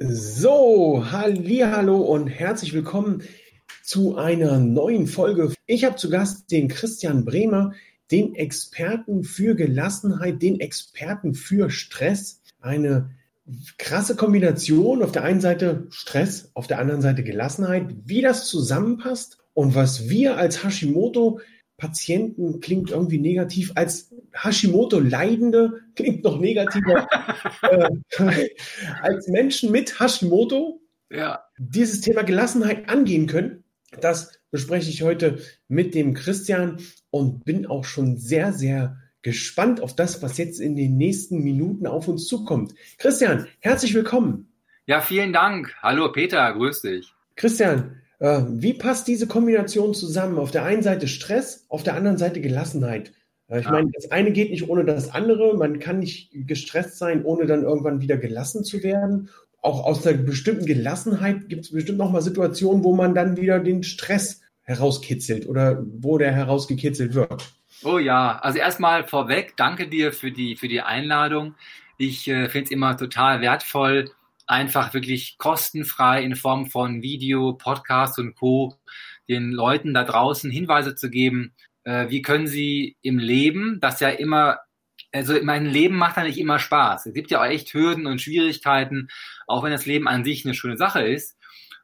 So, hallo und herzlich willkommen zu einer neuen Folge. Ich habe zu Gast den Christian Bremer, den Experten für Gelassenheit, den Experten für Stress. Eine krasse Kombination. Auf der einen Seite Stress, auf der anderen Seite Gelassenheit. Wie das zusammenpasst und was wir als Hashimoto Patienten klingt irgendwie negativ, als Hashimoto-Leidende klingt noch negativer, äh, als Menschen mit Hashimoto ja. dieses Thema Gelassenheit angehen können. Das bespreche ich heute mit dem Christian und bin auch schon sehr, sehr gespannt auf das, was jetzt in den nächsten Minuten auf uns zukommt. Christian, herzlich willkommen. Ja, vielen Dank. Hallo Peter, grüß dich. Christian, wie passt diese Kombination zusammen? Auf der einen Seite Stress, auf der anderen Seite Gelassenheit. Äh, ich ja. meine, das eine geht nicht ohne das andere. Man kann nicht gestresst sein, ohne dann irgendwann wieder gelassen zu werden. Auch aus einer bestimmten Gelassenheit gibt es bestimmt noch mal Situationen, wo man dann wieder den Stress herauskitzelt oder wo der herausgekitzelt wird. Oh ja, also erstmal vorweg, danke dir für die, für die Einladung. Ich äh, finde es immer total wertvoll, einfach wirklich kostenfrei in Form von Video, Podcast und Co. den Leuten da draußen Hinweise zu geben, äh, wie können sie im Leben, das ja immer, also mein Leben macht ja nicht immer Spaß. Es gibt ja auch echt Hürden und Schwierigkeiten, auch wenn das Leben an sich eine schöne Sache ist.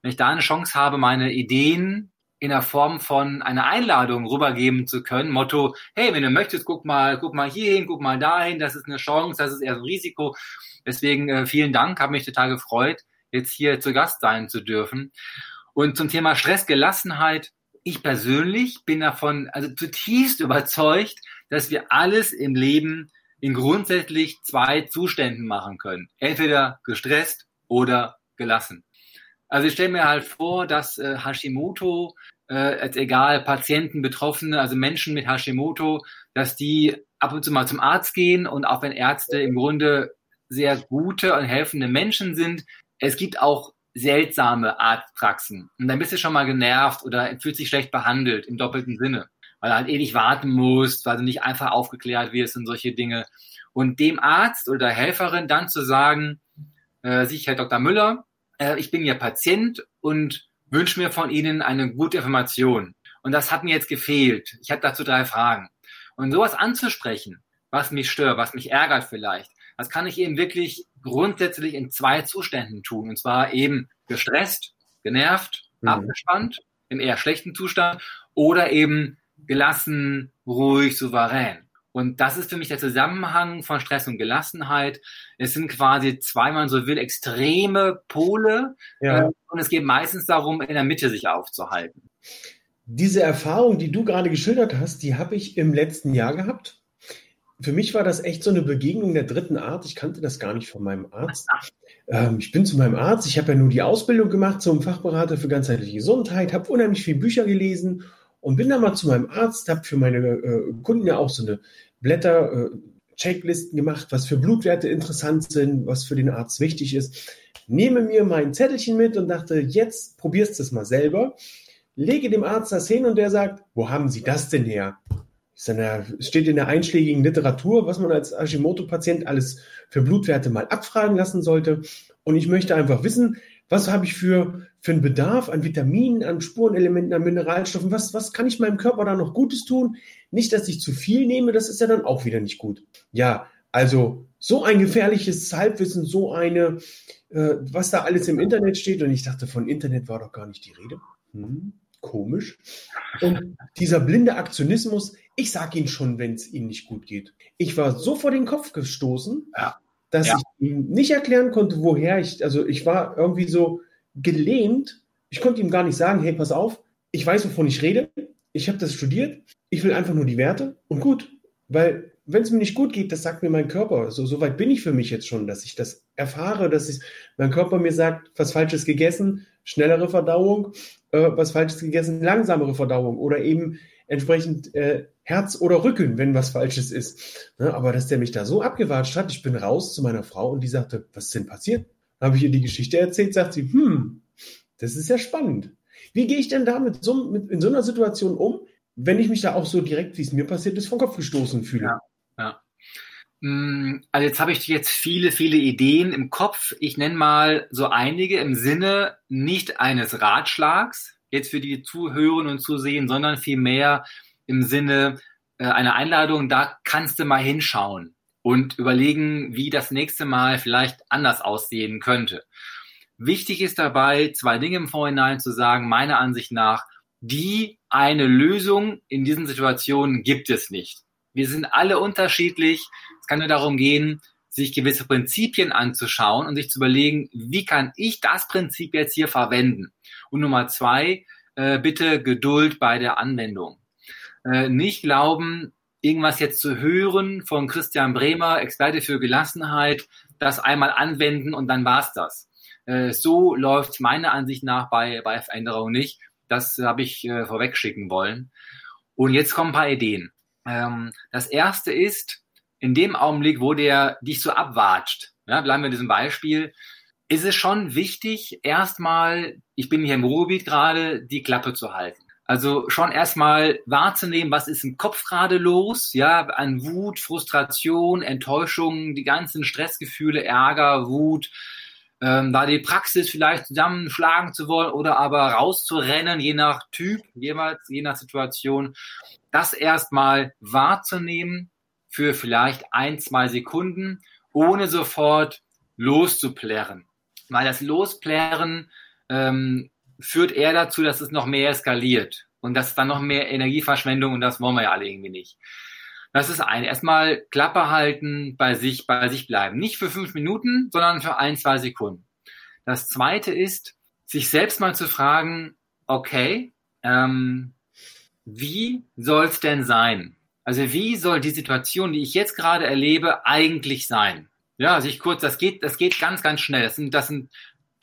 Wenn ich da eine Chance habe, meine Ideen in der Form von einer Einladung rübergeben zu können. Motto, hey, wenn du möchtest, guck mal, guck mal hierhin, guck mal dahin, das ist eine Chance, das ist eher so ein Risiko. Deswegen äh, vielen Dank, habe mich total gefreut, jetzt hier zu Gast sein zu dürfen. Und zum Thema Stressgelassenheit, ich persönlich bin davon also zutiefst überzeugt, dass wir alles im Leben in grundsätzlich zwei Zuständen machen können. Entweder gestresst oder gelassen. Also ich stelle mir halt vor, dass äh, Hashimoto, äh, jetzt egal, Patienten, Betroffene, also Menschen mit Hashimoto, dass die ab und zu mal zum Arzt gehen und auch wenn Ärzte im Grunde sehr gute und helfende Menschen sind. Es gibt auch seltsame Arztpraxen. Und dann bist du schon mal genervt oder fühlt sich schlecht behandelt im doppelten Sinne, weil du halt ewig warten musst, weil du nicht einfach aufgeklärt wirst und solche Dinge. Und dem Arzt oder Helferin dann zu sagen, äh, sich Herr Dr. Müller, äh, ich bin Ihr Patient und wünsche mir von Ihnen eine gute Information. Und das hat mir jetzt gefehlt. Ich habe dazu drei Fragen. Und sowas anzusprechen, was mich stört, was mich ärgert vielleicht, das kann ich eben wirklich grundsätzlich in zwei Zuständen tun. Und zwar eben gestresst, genervt, mhm. abgespannt, im eher schlechten Zustand oder eben gelassen, ruhig, souverän. Und das ist für mich der Zusammenhang von Stress und Gelassenheit. Es sind quasi zwei, man so will, extreme Pole. Ja. Äh, und es geht meistens darum, in der Mitte sich aufzuhalten. Diese Erfahrung, die du gerade geschildert hast, die habe ich im letzten Jahr gehabt für mich war das echt so eine Begegnung der dritten Art. Ich kannte das gar nicht von meinem Arzt. Ähm, ich bin zu meinem Arzt. Ich habe ja nur die Ausbildung gemacht zum Fachberater für ganzheitliche Gesundheit, habe unheimlich viele Bücher gelesen und bin dann mal zu meinem Arzt, habe für meine äh, Kunden ja auch so eine Blätter, äh, Checklisten gemacht, was für Blutwerte interessant sind, was für den Arzt wichtig ist. Nehme mir mein Zettelchen mit und dachte, jetzt probierst du es mal selber. Lege dem Arzt das hin und der sagt, wo haben Sie das denn her? Es steht in der einschlägigen Literatur, was man als Hashimoto-Patient alles für Blutwerte mal abfragen lassen sollte. Und ich möchte einfach wissen, was habe ich für, für einen Bedarf an Vitaminen, an Spurenelementen, an Mineralstoffen? Was, was kann ich meinem Körper da noch Gutes tun? Nicht, dass ich zu viel nehme, das ist ja dann auch wieder nicht gut. Ja, also so ein gefährliches Halbwissen, so eine, äh, was da alles im Internet steht. Und ich dachte, von Internet war doch gar nicht die Rede. Hm komisch. Und dieser blinde Aktionismus, ich sage Ihnen schon, wenn es Ihnen nicht gut geht. Ich war so vor den Kopf gestoßen, ja. dass ja. ich ihm nicht erklären konnte, woher ich, also ich war irgendwie so gelähmt. Ich konnte ihm gar nicht sagen, hey, pass auf, ich weiß, wovon ich rede. Ich habe das studiert. Ich will einfach nur die Werte und gut, weil wenn es mir nicht gut geht, das sagt mir mein Körper. So, so weit bin ich für mich jetzt schon, dass ich das erfahre, dass ich, mein Körper mir sagt, was Falsches gegessen, schnellere Verdauung, äh, was Falsches gegessen, langsamere Verdauung oder eben entsprechend äh, Herz oder Rücken, wenn was Falsches ist. Ne, aber dass der mich da so abgewatscht hat, ich bin raus zu meiner Frau und die sagte, was ist denn passiert? Habe ich ihr die Geschichte erzählt, sagt sie, hm, das ist ja spannend. Wie gehe ich denn da mit so, mit, in so einer Situation um, wenn ich mich da auch so direkt, wie es mir passiert ist, vom Kopf gestoßen fühle? Ja, ja. Mm, also jetzt habe ich jetzt viele, viele Ideen im Kopf. Ich nenne mal so einige im Sinne nicht eines Ratschlags, jetzt für die Zuhören und Zusehen, sondern vielmehr im Sinne äh, einer Einladung, da kannst du mal hinschauen und überlegen, wie das nächste Mal vielleicht anders aussehen könnte. Wichtig ist dabei, zwei Dinge im Vorhinein zu sagen, meiner Ansicht nach, die eine Lösung in diesen Situationen gibt es nicht. Wir sind alle unterschiedlich. Es kann nur darum gehen, sich gewisse Prinzipien anzuschauen und sich zu überlegen, wie kann ich das Prinzip jetzt hier verwenden? Und Nummer zwei, äh, bitte Geduld bei der Anwendung. Äh, nicht glauben, irgendwas jetzt zu hören von Christian Bremer, Experte für Gelassenheit, das einmal anwenden und dann war's das. Äh, so läuft meiner Ansicht nach bei, bei Veränderung nicht. Das habe ich äh, vorweg schicken wollen. Und jetzt kommen ein paar Ideen. Ähm, das erste ist, in dem Augenblick, wo der dich so abwatscht, ja, bleiben wir in diesem Beispiel, ist es schon wichtig, erstmal, ich bin hier im Ruhrgebiet gerade, die Klappe zu halten. Also schon erstmal wahrzunehmen, was ist im Kopf gerade los, ja, an Wut, Frustration, Enttäuschung, die ganzen Stressgefühle, Ärger, Wut, ähm, da die Praxis vielleicht zusammenschlagen zu wollen oder aber rauszurennen, je nach Typ, jeweils, je nach Situation, das erstmal wahrzunehmen für vielleicht ein, zwei Sekunden, ohne sofort loszuplärren. Weil das Losplären ähm, führt eher dazu, dass es noch mehr eskaliert und das ist dann noch mehr Energieverschwendung und das wollen wir ja alle irgendwie nicht. Das ist ein. Erstmal Klappe halten, bei sich, bei sich bleiben. Nicht für fünf Minuten, sondern für ein, zwei Sekunden. Das zweite ist, sich selbst mal zu fragen, okay, ähm, wie soll es denn sein? Also wie soll die Situation, die ich jetzt gerade erlebe, eigentlich sein? Ja, sich kurz, das geht, das geht ganz, ganz schnell. Das sind, das sind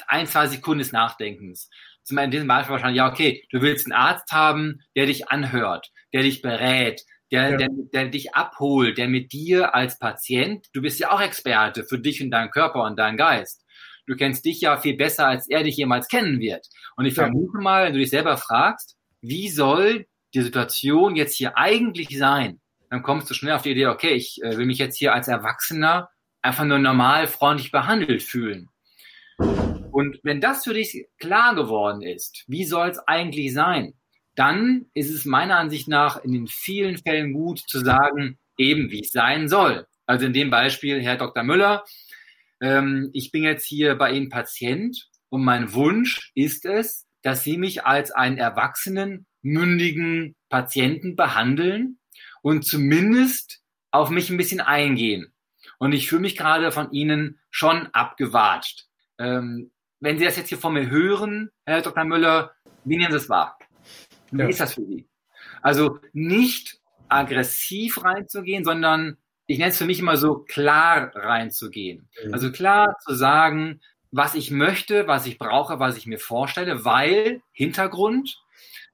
ein, zwei Sekunden des Nachdenkens. Zum in diesem Beispiel wahrscheinlich, ja, okay, du willst einen Arzt haben, der dich anhört, der dich berät, der, ja. der, der dich abholt, der mit dir als Patient, du bist ja auch Experte für dich und deinen Körper und deinen Geist. Du kennst dich ja viel besser, als er dich jemals kennen wird. Und ich vermute mal, wenn du dich selber fragst, wie soll die Situation jetzt hier eigentlich sein? Dann kommst du schnell auf die Idee, okay, ich äh, will mich jetzt hier als Erwachsener einfach nur normal freundlich behandelt fühlen. Und wenn das für dich klar geworden ist, wie soll es eigentlich sein, dann ist es meiner Ansicht nach in den vielen Fällen gut zu sagen, eben wie es sein soll. Also in dem Beispiel, Herr Dr. Müller, ähm, ich bin jetzt hier bei Ihnen Patient und mein Wunsch ist es, dass Sie mich als einen erwachsenen, mündigen Patienten behandeln und zumindest auf mich ein bisschen eingehen. Und ich fühle mich gerade von Ihnen schon abgewatscht. Ähm, wenn Sie das jetzt hier von mir hören, Herr Dr. Müller, wie nehmen Sie es wahr? Wie ja. ist das für Sie? Also nicht aggressiv reinzugehen, sondern ich nenne es für mich immer so klar reinzugehen. Mhm. Also klar zu sagen, was ich möchte, was ich brauche, was ich mir vorstelle, weil Hintergrund,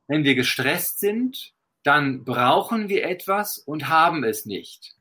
wenn wir gestresst sind, dann brauchen wir etwas und haben es nicht.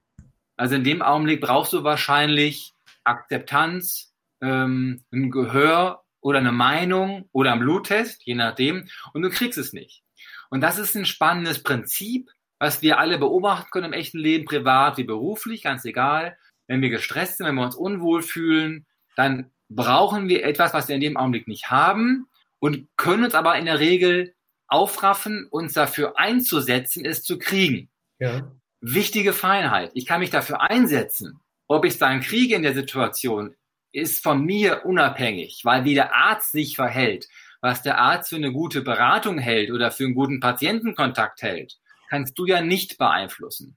Also in dem Augenblick brauchst du wahrscheinlich Akzeptanz, ähm, ein Gehör oder eine Meinung oder einen Bluttest, je nachdem, und du kriegst es nicht. Und das ist ein spannendes Prinzip, was wir alle beobachten können im echten Leben, privat wie beruflich, ganz egal. Wenn wir gestresst sind, wenn wir uns unwohl fühlen, dann brauchen wir etwas, was wir in dem Augenblick nicht haben und können uns aber in der Regel aufraffen, uns dafür einzusetzen, es zu kriegen. Ja. Wichtige Feinheit. Ich kann mich dafür einsetzen. Ob ich es dann kriege in der Situation, ist von mir unabhängig, weil wie der Arzt sich verhält, was der Arzt für eine gute Beratung hält oder für einen guten Patientenkontakt hält, kannst du ja nicht beeinflussen.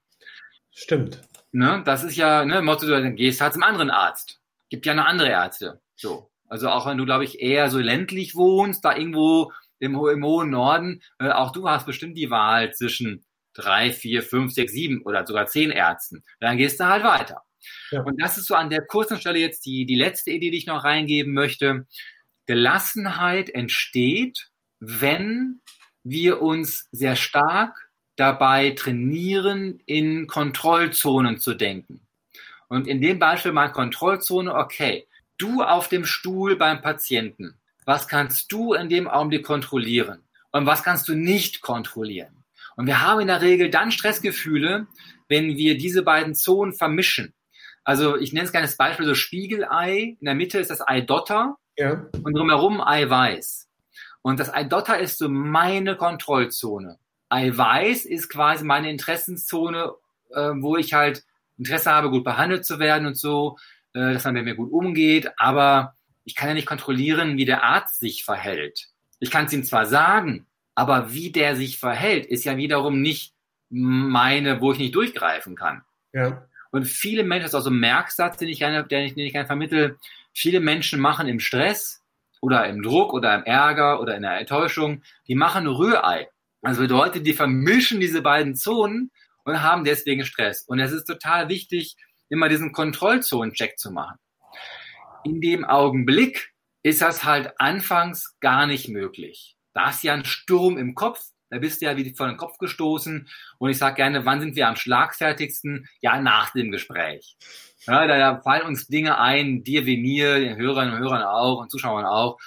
Stimmt. Ne? Das ist ja, ne, Motto, du gehst halt zum anderen Arzt. Gibt ja noch andere Ärzte. So. Also auch wenn du, glaube ich, eher so ländlich wohnst, da irgendwo im, im hohen Norden, äh, auch du hast bestimmt die Wahl zwischen drei, vier, fünf, sechs, sieben oder sogar zehn Ärzten. Dann gehst du halt weiter. Ja. Und das ist so an der kurzen Stelle jetzt die, die letzte Idee, die ich noch reingeben möchte. Gelassenheit entsteht, wenn wir uns sehr stark dabei trainieren, in Kontrollzonen zu denken. Und in dem Beispiel mal Kontrollzone, okay, du auf dem Stuhl beim Patienten, was kannst du in dem Augenblick kontrollieren? Und was kannst du nicht kontrollieren? Und wir haben in der Regel dann Stressgefühle, wenn wir diese beiden Zonen vermischen. Also ich nenne es gerne das Beispiel so Spiegelei. In der Mitte ist das Eidotter ja. und drumherum Eiweiß. Und das Eidotter ist so meine Kontrollzone. Eiweiß ist quasi meine Interessenszone, äh, wo ich halt Interesse habe, gut behandelt zu werden und so, äh, dass man mit mir gut umgeht. Aber ich kann ja nicht kontrollieren, wie der Arzt sich verhält. Ich kann es ihm zwar sagen, aber wie der sich verhält, ist ja wiederum nicht meine, wo ich nicht durchgreifen kann. Ja. Und viele Menschen, das ist auch so ein Merksatz, den ich gerne, den ich, den ich gerne vermittel, viele Menschen machen im Stress oder im Druck oder im Ärger oder in der Enttäuschung, die machen Rührei. Also bedeutet, die vermischen diese beiden Zonen und haben deswegen Stress. Und es ist total wichtig, immer diesen Kontrollzonencheck zu machen. In dem Augenblick ist das halt anfangs gar nicht möglich. Da ist ja ein Sturm im Kopf, da bist du ja wie vor den Kopf gestoßen. Und ich sage gerne, wann sind wir am schlagfertigsten? Ja, nach dem Gespräch. Ja, da, da fallen uns Dinge ein, dir wie mir, den Hörern und Hörern auch und Zuschauern auch,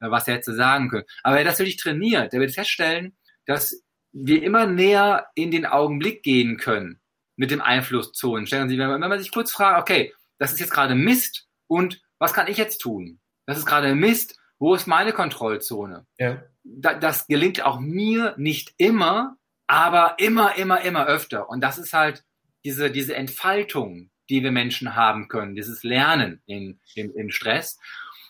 äh, was er hätte sagen können. Aber wer das wirklich trainiert, der wird feststellen, dass wir immer näher in den Augenblick gehen können mit dem Einflusszonen. Stellen Sie, wenn man sich kurz fragt, okay, das ist jetzt gerade Mist und was kann ich jetzt tun? Das ist gerade Mist, wo ist meine Kontrollzone? Ja. das gelingt auch mir nicht immer, aber immer, immer, immer öfter. Und das ist halt diese, diese Entfaltung, die wir Menschen haben können, dieses Lernen in, in, in Stress.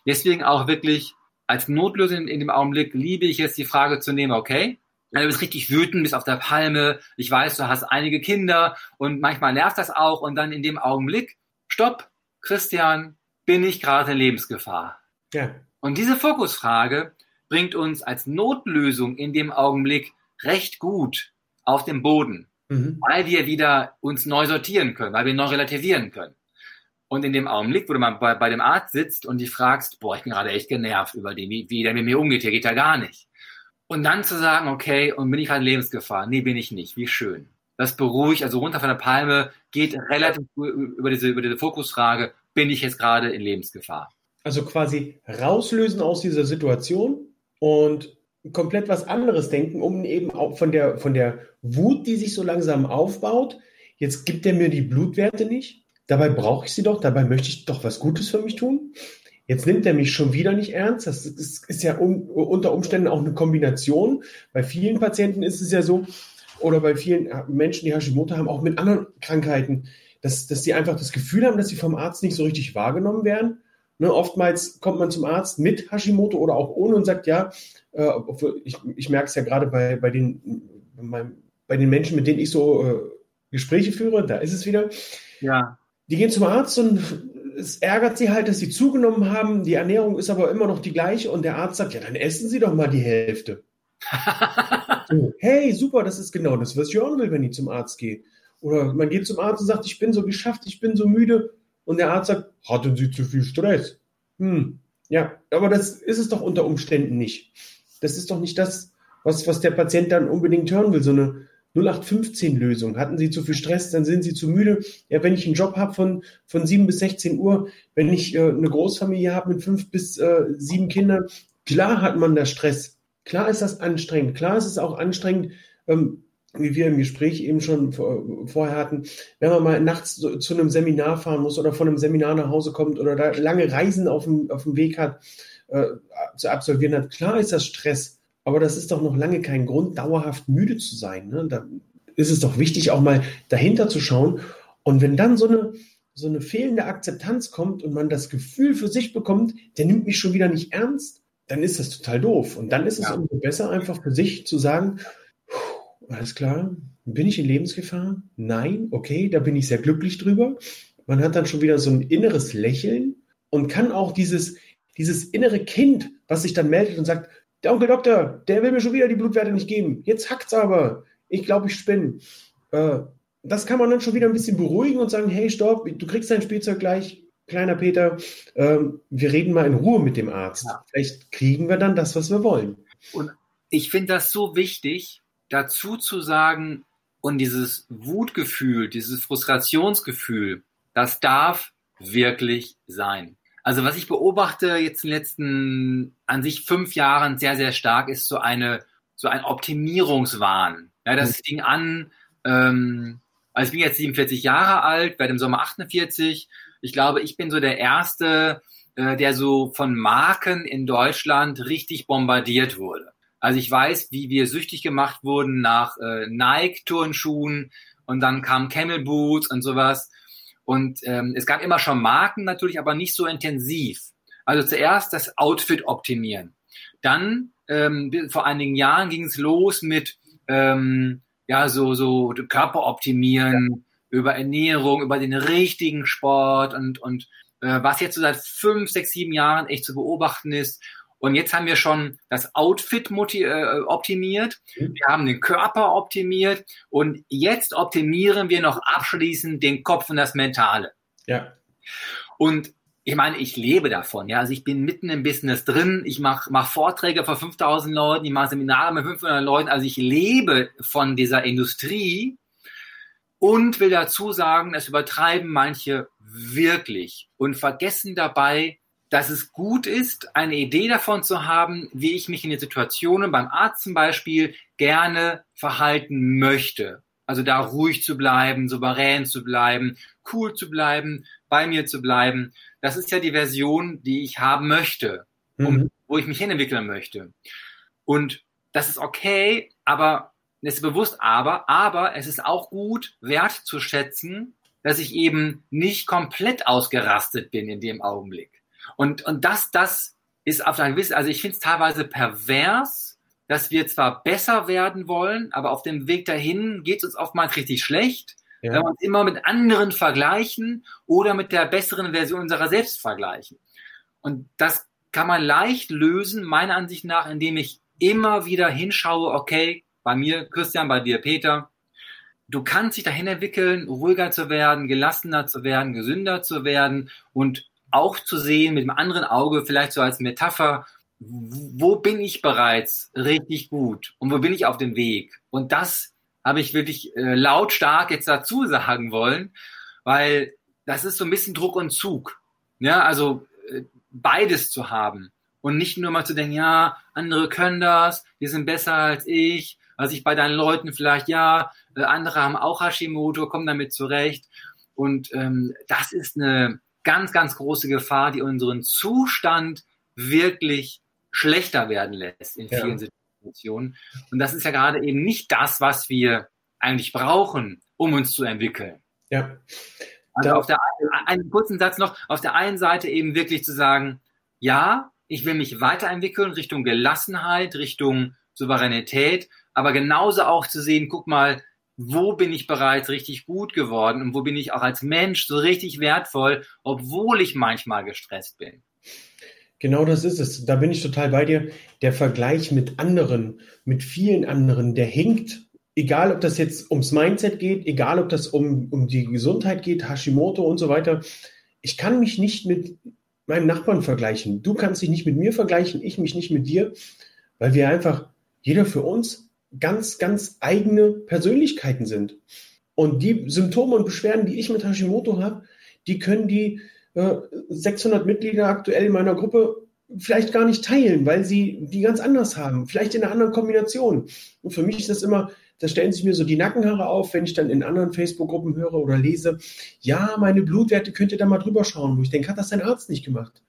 Deswegen auch wirklich als Notlösung in, in dem Augenblick liebe ich jetzt die Frage zu nehmen, okay, du bist richtig wütend, bist auf der Palme, ich weiß, du hast einige Kinder und manchmal nervt das auch und dann in dem Augenblick, stopp, Christian, bin ich gerade in Lebensgefahr? Ja. Und diese Fokusfrage bringt uns als Notlösung in dem Augenblick recht gut auf den Boden, mhm. weil wir wieder uns neu sortieren können, weil wir neu relativieren können. Und in dem Augenblick, wo du mal bei, bei dem Arzt sitzt und dich fragst, boah, ich bin gerade echt genervt über den, wie, wie der mit mir umgeht, hier geht ja gar nicht. Und dann zu sagen, okay, und bin ich halt in Lebensgefahr? Nee, bin ich nicht. Wie schön. Das beruhigt, also runter von der Palme, geht relativ über diese, über diese Fokusfrage, bin ich jetzt gerade in Lebensgefahr? Also quasi rauslösen aus dieser Situation und komplett was anderes denken, um eben auch von der, von der Wut, die sich so langsam aufbaut, jetzt gibt er mir die Blutwerte nicht, dabei brauche ich sie doch, dabei möchte ich doch was Gutes für mich tun. Jetzt nimmt er mich schon wieder nicht ernst. Das ist, ist ja un, unter Umständen auch eine Kombination. Bei vielen Patienten ist es ja so, oder bei vielen Menschen, die Hashimoto haben, auch mit anderen Krankheiten, dass, dass sie einfach das Gefühl haben, dass sie vom Arzt nicht so richtig wahrgenommen werden. Ne, oftmals kommt man zum Arzt mit Hashimoto oder auch ohne und sagt, ja, äh, ich, ich merke es ja gerade bei, bei, den, bei, bei den Menschen, mit denen ich so äh, Gespräche führe, da ist es wieder. Ja. Die gehen zum Arzt und es ärgert sie halt, dass sie zugenommen haben. Die Ernährung ist aber immer noch die gleiche und der Arzt sagt, ja, dann essen Sie doch mal die Hälfte. so, hey, super, das ist genau das, was ich auch will, wenn ich zum Arzt gehe. Oder man geht zum Arzt und sagt, ich bin so geschafft, ich bin so müde. Und der Arzt sagt, hatten Sie zu viel Stress? Hm, ja, aber das ist es doch unter Umständen nicht. Das ist doch nicht das, was, was der Patient dann unbedingt hören will, so eine 0815-Lösung. Hatten Sie zu viel Stress, dann sind Sie zu müde. Ja, wenn ich einen Job habe von, von 7 bis 16 Uhr, wenn ich äh, eine Großfamilie habe mit fünf bis äh, sieben Kindern, klar hat man da Stress. Klar ist das anstrengend. Klar ist es auch anstrengend, ähm, wie wir im Gespräch eben schon vor, vorher hatten, wenn man mal nachts zu, zu, einem Seminar fahren muss oder von einem Seminar nach Hause kommt oder da lange Reisen auf dem, auf dem Weg hat, äh, zu absolvieren hat. Klar ist das Stress. Aber das ist doch noch lange kein Grund, dauerhaft müde zu sein. Ne? Da ist es doch wichtig, auch mal dahinter zu schauen. Und wenn dann so eine, so eine fehlende Akzeptanz kommt und man das Gefühl für sich bekommt, der nimmt mich schon wieder nicht ernst, dann ist das total doof. Und dann ist es ja. umso besser, einfach für sich zu sagen, alles klar, bin ich in Lebensgefahr? Nein, okay, da bin ich sehr glücklich drüber. Man hat dann schon wieder so ein inneres Lächeln und kann auch dieses, dieses innere Kind, was sich dann meldet und sagt, der Onkel Doktor, der will mir schon wieder die Blutwerte nicht geben. Jetzt hackt's aber. ich glaube, ich spinne. Äh, das kann man dann schon wieder ein bisschen beruhigen und sagen, hey, stopp, du kriegst dein Spielzeug gleich, kleiner Peter, ähm, wir reden mal in Ruhe mit dem Arzt. Ja. Vielleicht kriegen wir dann das, was wir wollen. Und ich finde das so wichtig, dazu zu sagen, und dieses Wutgefühl, dieses Frustrationsgefühl, das darf wirklich sein. Also was ich beobachte jetzt in den letzten an sich fünf Jahren sehr, sehr stark, ist so eine so ein Optimierungswahn. Ja, das mhm. fing an, ähm, also ich bin jetzt 47 Jahre alt, werde im Sommer 48. Ich glaube, ich bin so der Erste, äh, der so von Marken in Deutschland richtig bombardiert wurde. Also ich weiß, wie wir süchtig gemacht wurden nach äh, Nike-Turnschuhen und dann kam Camel Boots und sowas. Und ähm, es gab immer schon Marken natürlich, aber nicht so intensiv. Also zuerst das Outfit optimieren. Dann ähm, vor einigen Jahren ging es los mit ähm, ja so so Körper optimieren, ja. über Ernährung, über den richtigen Sport und und äh, was jetzt so seit fünf, sechs, sieben Jahren echt zu beobachten ist und jetzt haben wir schon das Outfit äh, optimiert, mhm. wir haben den Körper optimiert und jetzt optimieren wir noch abschließend den Kopf und das Mentale. Ja. Und ich meine, ich lebe davon, ja. Also ich bin mitten im Business drin. Ich mache mach Vorträge vor 5000 Leuten, ich mache Seminare mit 500 Leuten. Also ich lebe von dieser Industrie und will dazu sagen, das übertreiben manche wirklich und vergessen dabei, dass es gut ist, eine Idee davon zu haben, wie ich mich in den Situationen beim Arzt zum Beispiel gerne verhalten möchte. Also da ruhig zu bleiben, souverän zu bleiben, cool zu bleiben, bei mir zu bleiben. Das ist ja die Version, die ich haben möchte, um, mhm. wo ich mich hinentwickeln möchte. Und das ist okay, aber es ist bewusst aber, aber es ist auch gut, wertzuschätzen, dass ich eben nicht komplett ausgerastet bin in dem Augenblick. Und, und das, das ist auf einer gewissen, also ich finde es teilweise pervers, dass wir zwar besser werden wollen, aber auf dem Weg dahin geht es uns oftmals richtig schlecht, ja. wenn wir uns immer mit anderen vergleichen oder mit der besseren Version unserer selbst vergleichen. Und das kann man leicht lösen, meiner Ansicht nach, indem ich immer wieder hinschaue, okay, bei mir Christian, bei dir Peter, du kannst dich dahin entwickeln, ruhiger zu werden, gelassener zu werden, gesünder zu werden und auch zu sehen mit einem anderen Auge, vielleicht so als Metapher, wo bin ich bereits richtig gut und wo bin ich auf dem Weg? Und das habe ich wirklich äh, lautstark jetzt dazu sagen wollen, weil das ist so ein bisschen Druck und Zug. Ja, also äh, beides zu haben und nicht nur mal zu denken, ja, andere können das, die sind besser als ich, also ich bei deinen Leuten vielleicht, ja, äh, andere haben auch Hashimoto, kommen damit zurecht. Und ähm, das ist eine, ganz, ganz große Gefahr, die unseren Zustand wirklich schlechter werden lässt in vielen ja. Situationen. Und das ist ja gerade eben nicht das, was wir eigentlich brauchen, um uns zu entwickeln. Ja. Also auf der einen kurzen Satz noch, auf der einen Seite eben wirklich zu sagen, ja, ich will mich weiterentwickeln Richtung Gelassenheit, Richtung Souveränität, aber genauso auch zu sehen, guck mal, wo bin ich bereits richtig gut geworden und wo bin ich auch als Mensch so richtig wertvoll, obwohl ich manchmal gestresst bin. Genau das ist es. Da bin ich total bei dir. Der Vergleich mit anderen, mit vielen anderen, der hinkt. Egal, ob das jetzt ums Mindset geht, egal, ob das um, um die Gesundheit geht, Hashimoto und so weiter. Ich kann mich nicht mit meinem Nachbarn vergleichen. Du kannst dich nicht mit mir vergleichen, ich mich nicht mit dir, weil wir einfach, jeder für uns, ganz, ganz eigene Persönlichkeiten sind. Und die Symptome und Beschwerden, die ich mit Hashimoto habe, die können die äh, 600 Mitglieder aktuell in meiner Gruppe vielleicht gar nicht teilen, weil sie die ganz anders haben, vielleicht in einer anderen Kombination. Und für mich ist das immer, da stellen sich mir so die Nackenhaare auf, wenn ich dann in anderen Facebook-Gruppen höre oder lese, ja, meine Blutwerte könnt ihr da mal drüber schauen, wo ich denke, hat das dein Arzt nicht gemacht?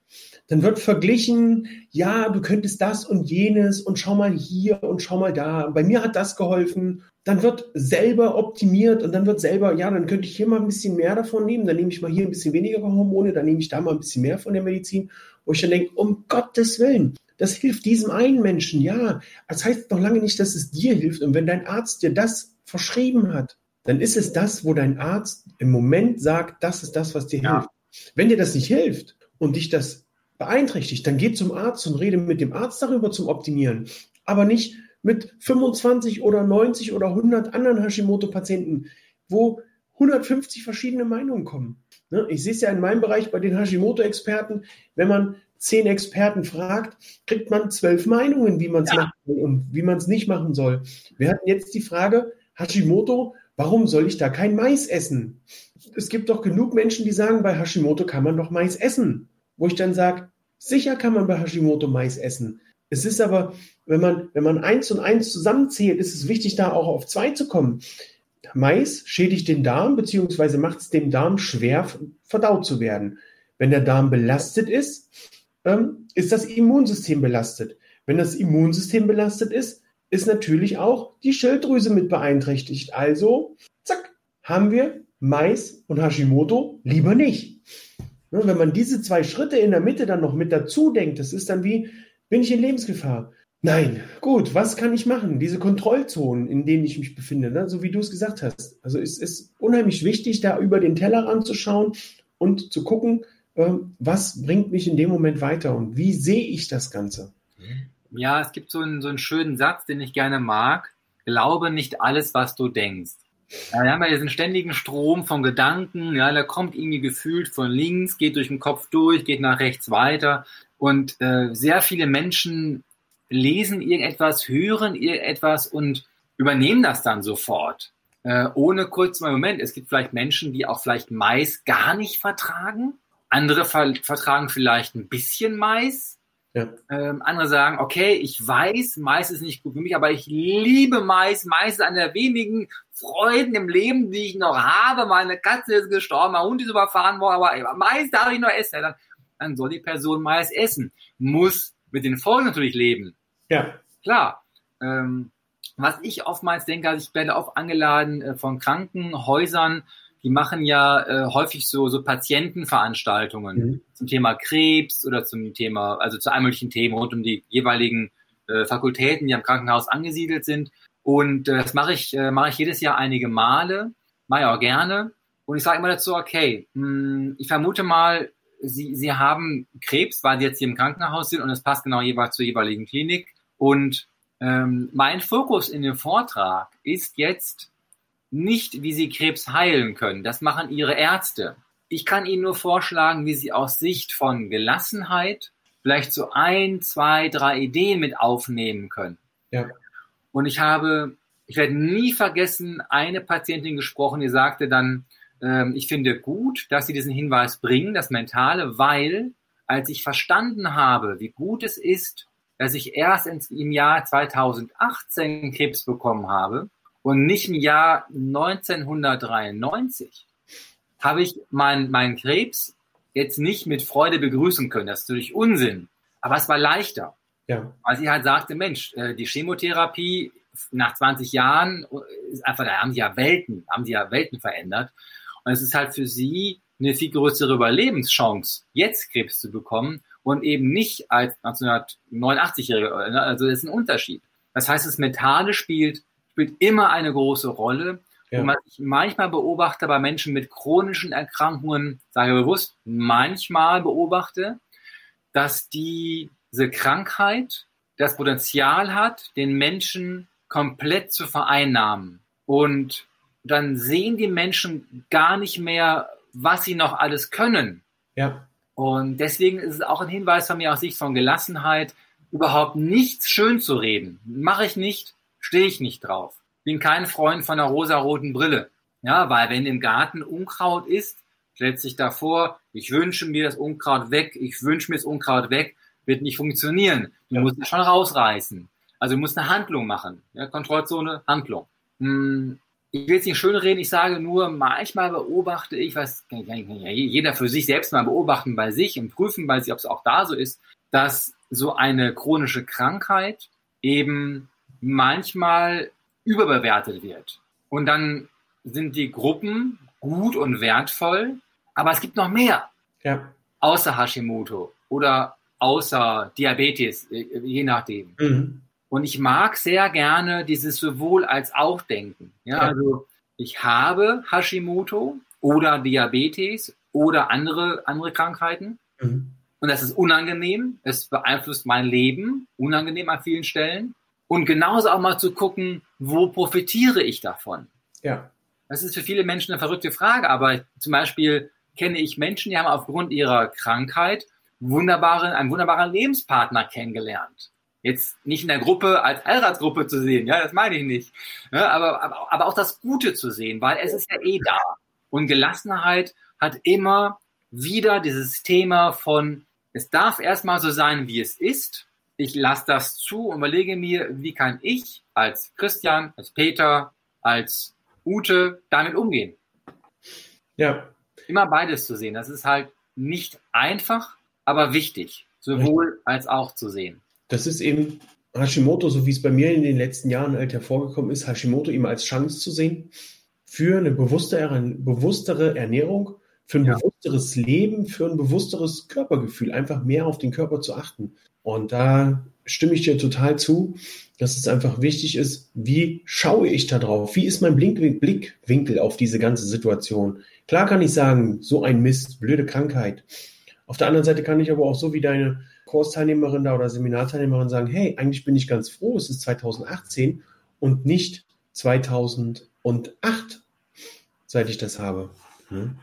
Dann wird verglichen, ja, du könntest das und jenes und schau mal hier und schau mal da. Bei mir hat das geholfen. Dann wird selber optimiert und dann wird selber, ja, dann könnte ich hier mal ein bisschen mehr davon nehmen, dann nehme ich mal hier ein bisschen weniger Hormone, dann nehme ich da mal ein bisschen mehr von der Medizin, wo ich dann denke, um Gottes Willen, das hilft diesem einen Menschen, ja. Das heißt noch lange nicht, dass es dir hilft. Und wenn dein Arzt dir das verschrieben hat, dann ist es das, wo dein Arzt im Moment sagt, das ist das, was dir ja. hilft. Wenn dir das nicht hilft und dich das beeinträchtigt, dann geh zum Arzt und rede mit dem Arzt darüber zum Optimieren. Aber nicht, mit 25 oder 90 oder 100 anderen Hashimoto-Patienten, wo 150 verschiedene Meinungen kommen. Ne, ich sehe es ja in meinem Bereich bei den Hashimoto-Experten, wenn man zehn Experten fragt, kriegt man zwölf Meinungen, wie man es ja. machen und wie man es nicht machen soll. Wir hatten jetzt die Frage, Hashimoto, warum soll ich da kein Mais essen? Es gibt doch genug Menschen, die sagen, bei Hashimoto kann man doch Mais essen. Wo ich dann sage, sicher kann man bei Hashimoto Mais essen. Es ist aber, wenn man, wenn man eins und eins zusammenzählt, ist es wichtig, da auch auf zwei zu kommen. Mais schädigt den Darm, beziehungsweise macht es dem Darm schwer, verdaut zu werden. Wenn der Darm belastet ist, ähm, ist das Immunsystem belastet. Wenn das Immunsystem belastet ist, ist natürlich auch die Schilddrüse mit beeinträchtigt. Also, zack, haben wir Mais und Hashimoto lieber nicht. Wenn man diese zwei Schritte in der Mitte dann noch mit dazu denkt, das ist dann wie, bin ich in Lebensgefahr? Nein, gut, was kann ich machen? Diese Kontrollzonen, in denen ich mich befinde, ne? so wie du es gesagt hast. Also es ist unheimlich wichtig, da über den Teller ranzuschauen und zu gucken, was bringt mich in dem Moment weiter und wie sehe ich das Ganze. Ja, es gibt so einen, so einen schönen Satz, den ich gerne mag. Glaube nicht alles, was du denkst. Ja, wir haben ja diesen ständigen Strom von Gedanken, ja, der kommt irgendwie gefühlt von links, geht durch den Kopf durch, geht nach rechts weiter. Und äh, sehr viele Menschen lesen irgendetwas, hören irgendetwas und übernehmen das dann sofort. Äh, ohne kurz mal Moment. Es gibt vielleicht Menschen, die auch vielleicht Mais gar nicht vertragen. Andere ver vertragen vielleicht ein bisschen Mais. Ja. Ähm, andere sagen, okay, ich weiß, Mais ist nicht gut für mich, aber ich liebe Mais. Mais ist eine der wenigen Freuden im Leben, die ich noch habe. Meine Katze ist gestorben, mein Hund ist überfahren worden, aber Mais darf ich noch essen. Ja, dann, dann soll die Person Mais essen. Muss mit den Folgen natürlich leben. Ja. Klar. Ähm, was ich oftmals denke, also ich werde oft angeladen äh, von Krankenhäusern, die machen ja äh, häufig so, so Patientenveranstaltungen mhm. zum Thema Krebs oder zum Thema, also zu allen möglichen Themen rund um die jeweiligen äh, Fakultäten, die am Krankenhaus angesiedelt sind. Und äh, das mache ich, äh, mache ich jedes Jahr einige Male, mache ich auch gerne. Und ich sage immer dazu, okay, mh, hm, ich vermute mal, Sie, Sie haben Krebs, weil Sie jetzt hier im Krankenhaus sind und es passt genau jeweils zur jeweiligen Klinik. Und ähm, mein Fokus in dem Vortrag ist jetzt nicht, wie Sie Krebs heilen können. Das machen Ihre Ärzte. Ich kann Ihnen nur vorschlagen, wie Sie aus Sicht von Gelassenheit vielleicht so ein, zwei, drei Ideen mit aufnehmen können. Ja. Und ich habe, ich werde nie vergessen, eine Patientin gesprochen, die sagte dann, ähm, ich finde gut, dass Sie diesen Hinweis bringen, das Mentale, weil als ich verstanden habe, wie gut es ist, dass ich erst im Jahr 2018 Krebs bekommen habe und nicht im Jahr 1993, habe ich meinen mein Krebs jetzt nicht mit Freude begrüßen können. Das ist natürlich Unsinn. Aber es war leichter. Ja. Weil sie halt sagte, Mensch, äh, die Chemotherapie nach 20 Jahren ist einfach, da haben sie ja Welten, haben sie ja Welten verändert. Und es ist halt für sie eine viel größere Überlebenschance, jetzt Krebs zu bekommen und eben nicht als 1989-Jährige. Ne? Also das ist ein Unterschied. Das heißt, das Mentale spielt, spielt immer eine große Rolle. Ja. Und was ich manchmal beobachte bei Menschen mit chronischen Erkrankungen, sage bewusst, manchmal beobachte, dass die, diese Krankheit das Potenzial hat, den Menschen komplett zu vereinnahmen. Und dann sehen die Menschen gar nicht mehr, was sie noch alles können. Ja. Und deswegen ist es auch ein Hinweis von mir aus Sicht von Gelassenheit, überhaupt nichts schön zu reden. Mache ich nicht, stehe ich nicht drauf. Bin kein Freund von einer rosaroten Brille. Ja, weil wenn im Garten Unkraut ist, stellt sich davor, ich wünsche mir das Unkraut weg, ich wünsche mir das Unkraut weg, wird nicht funktionieren. Du musst es schon rausreißen. Also du musst eine Handlung machen. Ja, Kontrollzone, Handlung. Hm, ich will es nicht schön reden, ich sage nur, manchmal beobachte ich, was jeder für sich selbst mal beobachten bei sich und prüfen bei sich, ob es auch da so ist, dass so eine chronische Krankheit eben manchmal überbewertet wird. Und dann sind die Gruppen gut und wertvoll, aber es gibt noch mehr. Ja. Außer Hashimoto oder außer Diabetes, je nachdem. Mhm. Und ich mag sehr gerne dieses sowohl als auch denken. Ja, ja. also ich habe Hashimoto oder Diabetes oder andere, andere Krankheiten. Mhm. Und das ist unangenehm. Es beeinflusst mein Leben, unangenehm an vielen Stellen. Und genauso auch mal zu gucken, wo profitiere ich davon? Ja. Das ist für viele Menschen eine verrückte Frage, aber zum Beispiel kenne ich Menschen, die haben aufgrund ihrer Krankheit wunderbaren, einen wunderbaren Lebenspartner kennengelernt. Jetzt nicht in der Gruppe als Heiratsgruppe zu sehen, ja, das meine ich nicht. Ja, aber, aber, aber auch das Gute zu sehen, weil es ist ja eh da. Und Gelassenheit hat immer wieder dieses Thema von, es darf erstmal so sein, wie es ist. Ich lasse das zu und überlege mir, wie kann ich als Christian, als Peter, als Ute damit umgehen. Ja. Immer beides zu sehen. Das ist halt nicht einfach, aber wichtig, sowohl als auch zu sehen. Das ist eben Hashimoto, so wie es bei mir in den letzten Jahren halt hervorgekommen ist, Hashimoto immer als Chance zu sehen für eine bewusstere, bewusstere Ernährung, für ein ja. bewussteres Leben, für ein bewussteres Körpergefühl, einfach mehr auf den Körper zu achten. Und da stimme ich dir total zu, dass es einfach wichtig ist, wie schaue ich da drauf? Wie ist mein Blickwinkel auf diese ganze Situation? Klar kann ich sagen, so ein Mist, blöde Krankheit. Auf der anderen Seite kann ich aber auch so wie deine Kursteilnehmerin da oder Seminarteilnehmerin sagen, hey, eigentlich bin ich ganz froh, es ist 2018 und nicht 2008, seit ich das habe. Hm?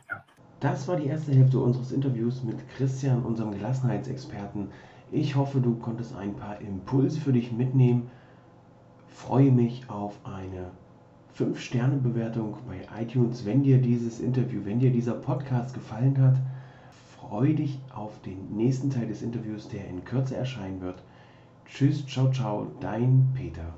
Das war die erste Hälfte unseres Interviews mit Christian, unserem Gelassenheitsexperten. Ich hoffe, du konntest ein paar Impulse für dich mitnehmen. Freue mich auf eine 5-Sterne-Bewertung bei iTunes, wenn dir dieses Interview, wenn dir dieser Podcast gefallen hat freue dich auf den nächsten Teil des Interviews, der in Kürze erscheinen wird. Tschüss, ciao, ciao, dein Peter.